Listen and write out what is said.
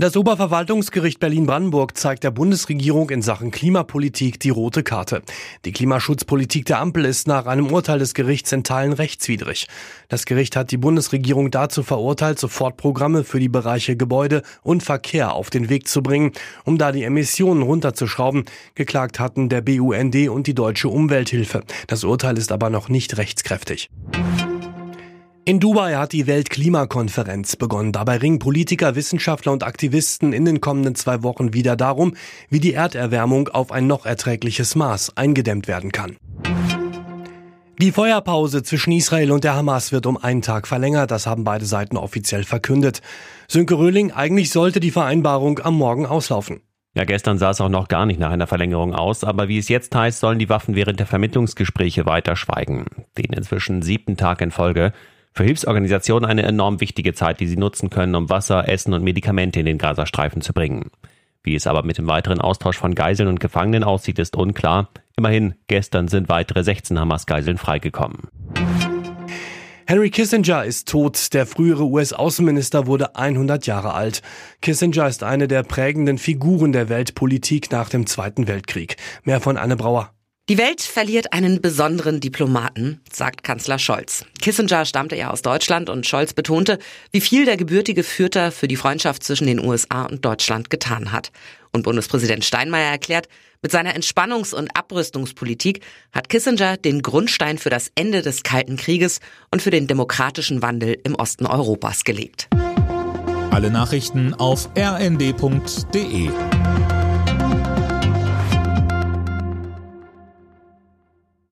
Das Oberverwaltungsgericht Berlin-Brandenburg zeigt der Bundesregierung in Sachen Klimapolitik die rote Karte. Die Klimaschutzpolitik der Ampel ist nach einem Urteil des Gerichts in Teilen rechtswidrig. Das Gericht hat die Bundesregierung dazu verurteilt, sofort Programme für die Bereiche Gebäude und Verkehr auf den Weg zu bringen, um da die Emissionen runterzuschrauben. Geklagt hatten der BUND und die Deutsche Umwelthilfe. Das Urteil ist aber noch nicht rechtskräftig. In Dubai hat die Weltklimakonferenz begonnen. Dabei ringen Politiker, Wissenschaftler und Aktivisten in den kommenden zwei Wochen wieder darum, wie die Erderwärmung auf ein noch erträgliches Maß eingedämmt werden kann. Die Feuerpause zwischen Israel und der Hamas wird um einen Tag verlängert. Das haben beide Seiten offiziell verkündet. Sönke Röhling, eigentlich sollte die Vereinbarung am Morgen auslaufen. Ja, gestern sah es auch noch gar nicht nach einer Verlängerung aus, aber wie es jetzt heißt, sollen die Waffen während der Vermittlungsgespräche weiter schweigen. Den inzwischen siebten Tag in Folge für Hilfsorganisationen eine enorm wichtige Zeit, die sie nutzen können, um Wasser, Essen und Medikamente in den Gazastreifen zu bringen. Wie es aber mit dem weiteren Austausch von Geiseln und Gefangenen aussieht, ist unklar. Immerhin, gestern sind weitere 16 Hamas-Geiseln freigekommen. Henry Kissinger ist tot. Der frühere US-Außenminister wurde 100 Jahre alt. Kissinger ist eine der prägenden Figuren der Weltpolitik nach dem Zweiten Weltkrieg. Mehr von Anne Brauer. Die Welt verliert einen besonderen Diplomaten, sagt Kanzler Scholz. Kissinger stammte ja aus Deutschland und Scholz betonte, wie viel der gebürtige Fürther für die Freundschaft zwischen den USA und Deutschland getan hat. Und Bundespräsident Steinmeier erklärt, mit seiner Entspannungs- und Abrüstungspolitik hat Kissinger den Grundstein für das Ende des Kalten Krieges und für den demokratischen Wandel im Osten Europas gelegt. Alle Nachrichten auf rnd.de